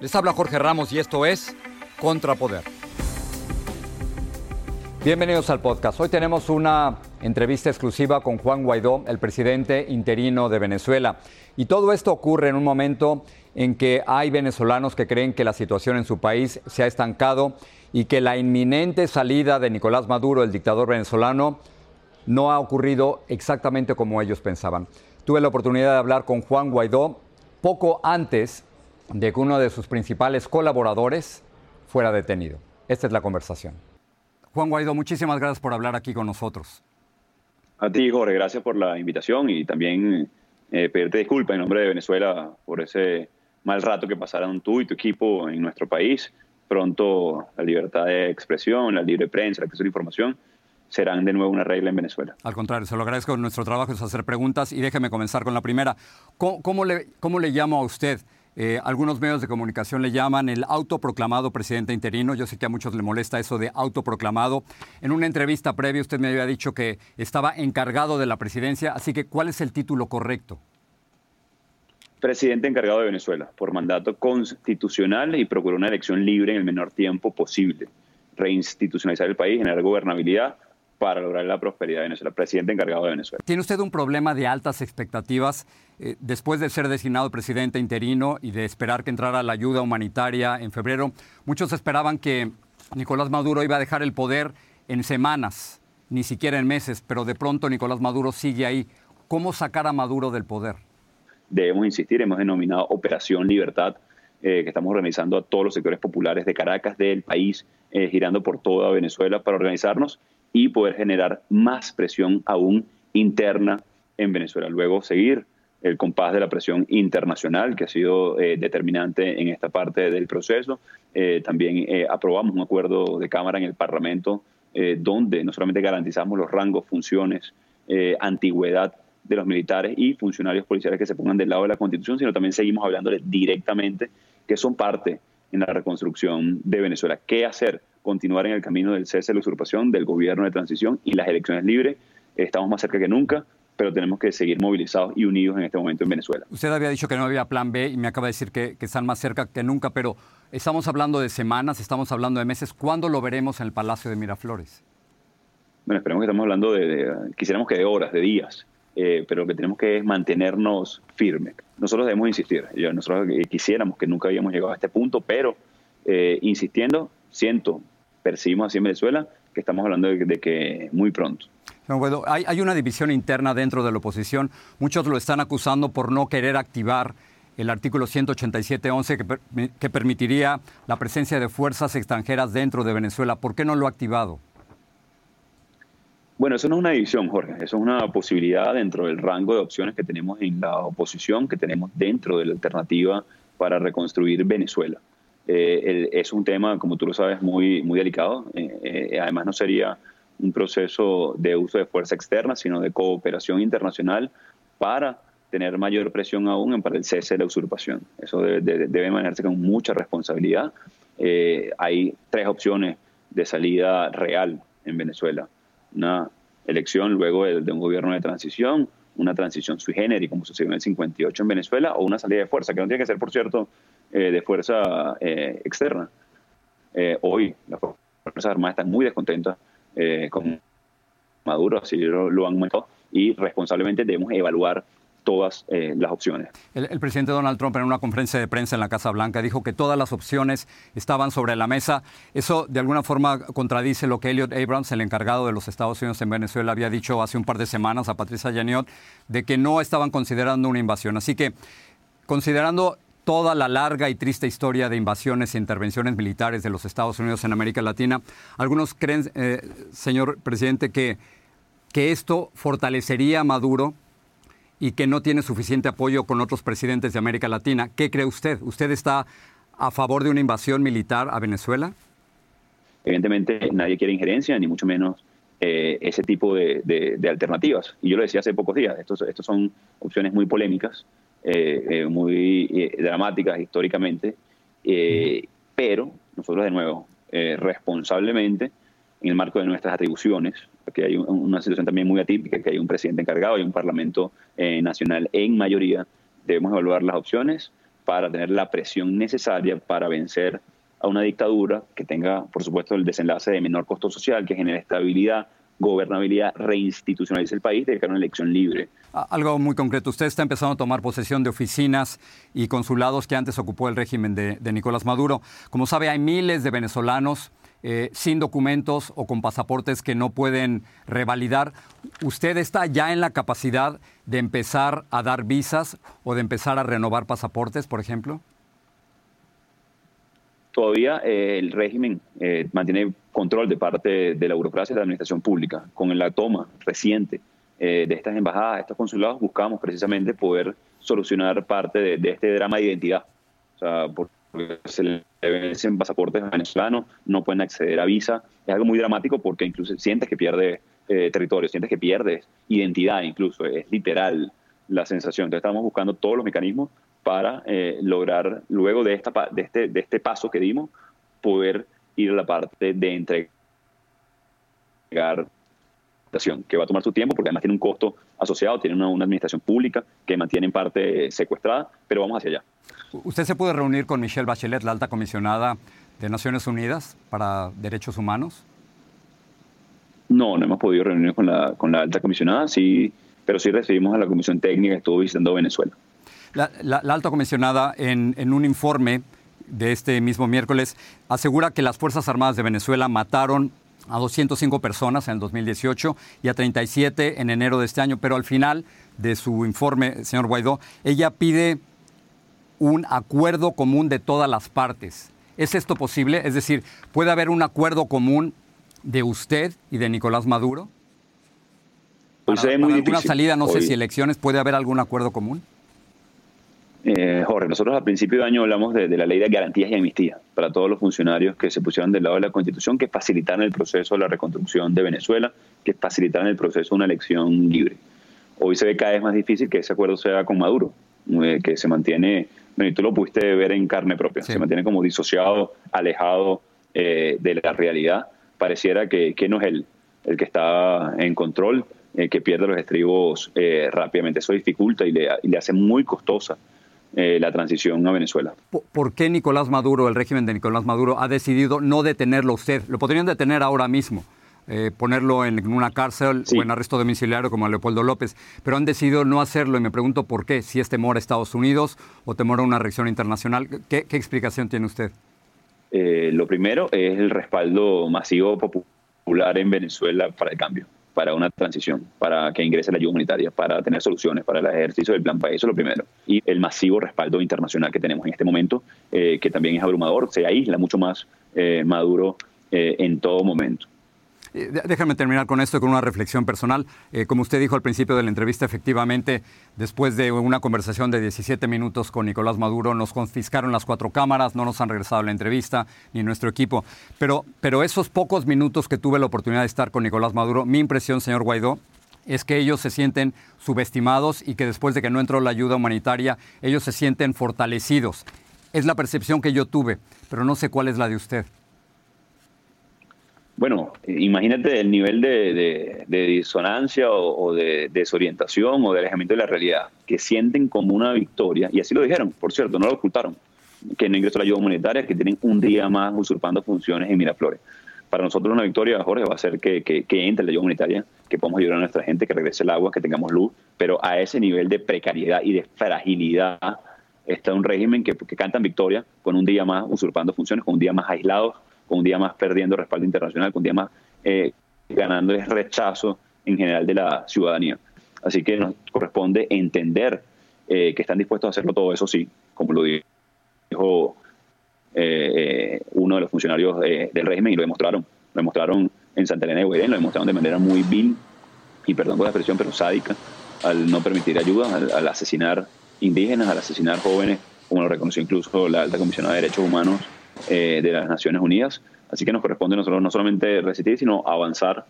Les habla Jorge Ramos y esto es Contrapoder. Bienvenidos al podcast. Hoy tenemos una entrevista exclusiva con Juan Guaidó, el presidente interino de Venezuela. Y todo esto ocurre en un momento en que hay venezolanos que creen que la situación en su país se ha estancado y que la inminente salida de Nicolás Maduro, el dictador venezolano, no ha ocurrido exactamente como ellos pensaban. Tuve la oportunidad de hablar con Juan Guaidó poco antes de que uno de sus principales colaboradores fuera detenido. Esta es la conversación. Juan Guaidó, muchísimas gracias por hablar aquí con nosotros. A ti, Jorge, gracias por la invitación y también eh, pedirte disculpas en nombre de Venezuela por ese mal rato que pasaron tú y tu equipo en nuestro país. Pronto la libertad de expresión, la libre prensa, el acceso a la información serán de nuevo una regla en Venezuela. Al contrario, se lo agradezco. Nuestro trabajo es hacer preguntas y déjeme comenzar con la primera. ¿Cómo, cómo le, cómo le llamo a usted? Eh, algunos medios de comunicación le llaman el autoproclamado presidente interino. Yo sé que a muchos le molesta eso de autoproclamado. En una entrevista previa usted me había dicho que estaba encargado de la presidencia, así que ¿cuál es el título correcto? Presidente encargado de Venezuela, por mandato constitucional y procuró una elección libre en el menor tiempo posible. Reinstitucionalizar el país, generar gobernabilidad para lograr la prosperidad de Venezuela. Presidente encargado de Venezuela. ¿Tiene usted un problema de altas expectativas eh, después de ser designado presidente interino y de esperar que entrara la ayuda humanitaria en febrero? Muchos esperaban que Nicolás Maduro iba a dejar el poder en semanas, ni siquiera en meses, pero de pronto Nicolás Maduro sigue ahí. ¿Cómo sacar a Maduro del poder? Debemos insistir, hemos denominado Operación Libertad, eh, que estamos organizando a todos los sectores populares de Caracas, del país, eh, girando por toda Venezuela para organizarnos y poder generar más presión aún interna en Venezuela. Luego seguir el compás de la presión internacional que ha sido eh, determinante en esta parte del proceso. Eh, también eh, aprobamos un acuerdo de Cámara en el Parlamento donde no solamente garantizamos los rangos, funciones, antigüedad de los militares y funcionarios policiales que se pongan del lado de la Constitución, sino también seguimos hablándole directamente que son parte en la reconstrucción de Venezuela. ¿Qué hacer? Continuar en el camino del cese de la usurpación, del gobierno de transición y las elecciones libres. Estamos más cerca que nunca, pero tenemos que seguir movilizados y unidos en este momento en Venezuela. Usted había dicho que no había plan B y me acaba de decir que, están más cerca que nunca, pero estamos hablando de semanas, estamos hablando de meses. ¿Cuándo lo veremos en el Palacio de Miraflores? Bueno, esperemos que estamos hablando de, quisiéramos que de horas, de días, eh, pero lo que tenemos que es mantenernos firmes. Nosotros debemos insistir. Nosotros quisiéramos que nunca habíamos llegado a este punto, pero eh, insistiendo, siento, percibimos así en Venezuela que estamos hablando de, que muy pronto. hay, hay, una división interna dentro de la oposición. Muchos lo están acusando por no querer activar el artículo 187.11 que, que permitiría la presencia de fuerzas extranjeras dentro de Venezuela. ¿Por qué no lo ha activado? Bueno, eso no es una división, Jorge. Eso es una posibilidad dentro del rango de opciones que tenemos en la oposición, que tenemos dentro de la alternativa para reconstruir Venezuela. Eh, es un tema, como tú lo sabes, muy, muy delicado. Eh, eh, además, no sería un proceso de uso de fuerza externa, sino de cooperación internacional para tener mayor presión aún para el cese de la usurpación. Eso debe, manejarse con mucha responsabilidad. hay tres opciones de salida real en Venezuela. Una elección luego de, un gobierno de transición, una transición sui generis, como sucedió en el 58 en Venezuela, o una salida de fuerza, que no tiene que ser, por cierto, eh, de fuerza eh, externa. Eh, hoy las Fuerzas Armadas están muy descontentas con Maduro, así lo, han montado, y responsablemente debemos evaluar todas las opciones. El, presidente Donald Trump en una conferencia de prensa en la Casa Blanca dijo que todas las opciones estaban sobre la mesa. Eso de alguna forma contradice lo que Elliot Abrams, el encargado de los Estados Unidos en Venezuela, había dicho hace un par de semanas a Patricia Yaniot de que no estaban considerando una invasión. Así que, considerando toda la larga y triste historia de invasiones e intervenciones militares de los Estados Unidos en América Latina. Algunos creen, eh, señor presidente, que, que esto fortalecería a Maduro y que no tiene suficiente apoyo con otros presidentes de América Latina. ¿Qué cree usted? ¿Usted está a favor de una invasión militar a Venezuela? Evidentemente nadie quiere injerencia, ni mucho menos eh, ese tipo de, alternativas. Y yo lo decía hace pocos días, estos, estos son opciones muy polémicas eh, eh, muy eh, dramáticas históricamente, pero nosotros de nuevo, responsablemente, en el marco de nuestras atribuciones, porque hay una situación también muy atípica, que hay un presidente encargado y un parlamento nacional en mayoría, debemos evaluar las opciones para tener la presión necesaria para vencer a una dictadura que tenga, por supuesto, el desenlace de menor costo social, que genere estabilidad, gobernabilidad, reinstitucionalice el país, de una elección libre. Algo muy concreto. Usted está empezando a tomar posesión de oficinas y consulados que antes ocupó el régimen de, Nicolás Maduro. Como sabe, hay miles de venezolanos eh, sin documentos o con pasaportes que no pueden revalidar. ¿Usted está ya en la capacidad de empezar a dar visas o de empezar a renovar pasaportes, por ejemplo? Todavía eh, el régimen eh, mantiene control de parte de la burocracia y de la administración pública. Con la toma reciente eh, de estas embajadas, estos consulados, buscamos precisamente poder solucionar parte de, este drama de identidad. O sea, porque se le vencen pasaportes venezolanos, no pueden acceder a visa. Es algo muy dramático porque incluso sientes que pierdes territorio, sientes que pierdes identidad incluso, es literal la sensación. Entonces estamos buscando todos los mecanismos para eh, lograr, luego de, esta, de, este, de este paso que dimos, poder ir a la parte de entregar que va a tomar su tiempo porque además tiene un costo asociado, tiene una, una, administración pública que mantiene en parte secuestrada, pero vamos hacia allá. ¿Usted se puede reunir con Michelle Bachelet, la alta comisionada de Naciones Unidas para Derechos Humanos? No, no hemos podido reunirnos con la, con la alta comisionada, sí, pero sí recibimos a la comisión técnica que estuvo visitando Venezuela. La, alta comisionada en, un informe de este mismo miércoles asegura que las Fuerzas Armadas de Venezuela mataron a 205 personas en el 2018 y a 37 en enero de este año, pero al final de su informe, señor Guaidó, ella pide un acuerdo común de todas las partes. ¿Es esto posible? Es decir, ¿puede haber un acuerdo común de usted y de Nicolás Maduro? Pues para, muy alguna salida, no sé si elecciones, ¿puede haber algún acuerdo común? Eh, Jorge, nosotros al principio de año hablamos de, la ley de garantías y amnistía para todos los funcionarios que se pusieron del lado de la Constitución, que facilitaran el proceso de la reconstrucción de Venezuela, que facilitaran el proceso de una elección libre. Hoy se ve cada vez más difícil que ese acuerdo sea con Maduro, eh, que se mantiene, bueno, y tú lo pudiste ver en carne propia, se mantiene como disociado, alejado eh, de la realidad. Pareciera que, que, no es él el que está en control, que pierde los estribos rápidamente. Eso dificulta y le, y le hace muy costosa eh, la transición a Venezuela. ¿Por qué Nicolás Maduro, el régimen de Nicolás Maduro, ha decidido no detenerlo usted? Lo podrían detener ahora mismo. Eh, ponerlo en una cárcel o en arresto domiciliario como a Leopoldo López, pero han decidido no hacerlo y me pregunto por qué, si es temor a Estados Unidos o temor a una reacción internacional. ¿Qué, explicación tiene usted? Eh, lo primero es el respaldo masivo popular en Venezuela para el cambio. Para una transición, para que ingrese la ayuda humanitaria, para tener soluciones para el ejercicio del plan país, eso es lo primero. Y el masivo respaldo internacional que tenemos en este momento, eh, que también es abrumador, se aísla mucho más eh, Maduro eh, en todo momento. Eh, déjame terminar con esto, con una reflexión personal. Eh, como usted dijo al principio de la entrevista, efectivamente, después de una conversación de 17 minutos con Nicolás Maduro, nos confiscaron las cuatro cámaras, no nos han regresado la entrevista, ni nuestro equipo. Pero, pero esos pocos minutos que tuve la oportunidad de estar con Nicolás Maduro, mi impresión, señor Guaidó, es que ellos se sienten subestimados y que después de que no entró la ayuda humanitaria, ellos se sienten fortalecidos. Es la percepción que yo tuve, pero no sé cuál es la de usted. Bueno, imagínate el nivel de, disonancia o, de desorientación o de alejamiento de la realidad, que sienten como una victoria, y así lo dijeron, por cierto, no lo ocultaron, que no ingresó la ayuda humanitaria, que tienen un día más usurpando funciones en Miraflores. Para nosotros una victoria, Jorge, va a ser que, entre la ayuda humanitaria, que podamos ayudar a nuestra gente, que regrese el agua, que tengamos luz, pero a ese nivel de precariedad y de fragilidad está un régimen que, que canta victoria con un día más usurpando funciones, con un día más aislados con un día más perdiendo respaldo internacional, con un día más eh, ganando el rechazo en general de la ciudadanía. Así que nos corresponde entender eh, que están dispuestos a hacerlo todo eso, sí, como lo dijo eh, uno de los funcionarios del régimen y lo demostraron. Lo demostraron en Santa Elena de Guaidén, lo demostraron de manera muy vil y perdón por la expresión, pero sádica, al no permitir ayuda, al, asesinar indígenas, al asesinar jóvenes, como lo reconoció incluso la alta comisionada de derechos humanos eh, de las Naciones Unidas. Así que nos corresponde nosotros no solamente resistir, sino avanzar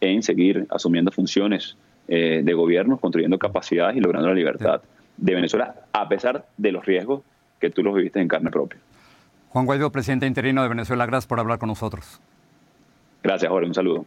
en seguir asumiendo funciones eh, de gobierno, construyendo capacidades y logrando la libertad de Venezuela, a pesar de los riesgos que tú los viviste en carne propia. Juan Guaidó, presidente interino de Venezuela, gracias por hablar con nosotros. Gracias, Jorge. Un saludo.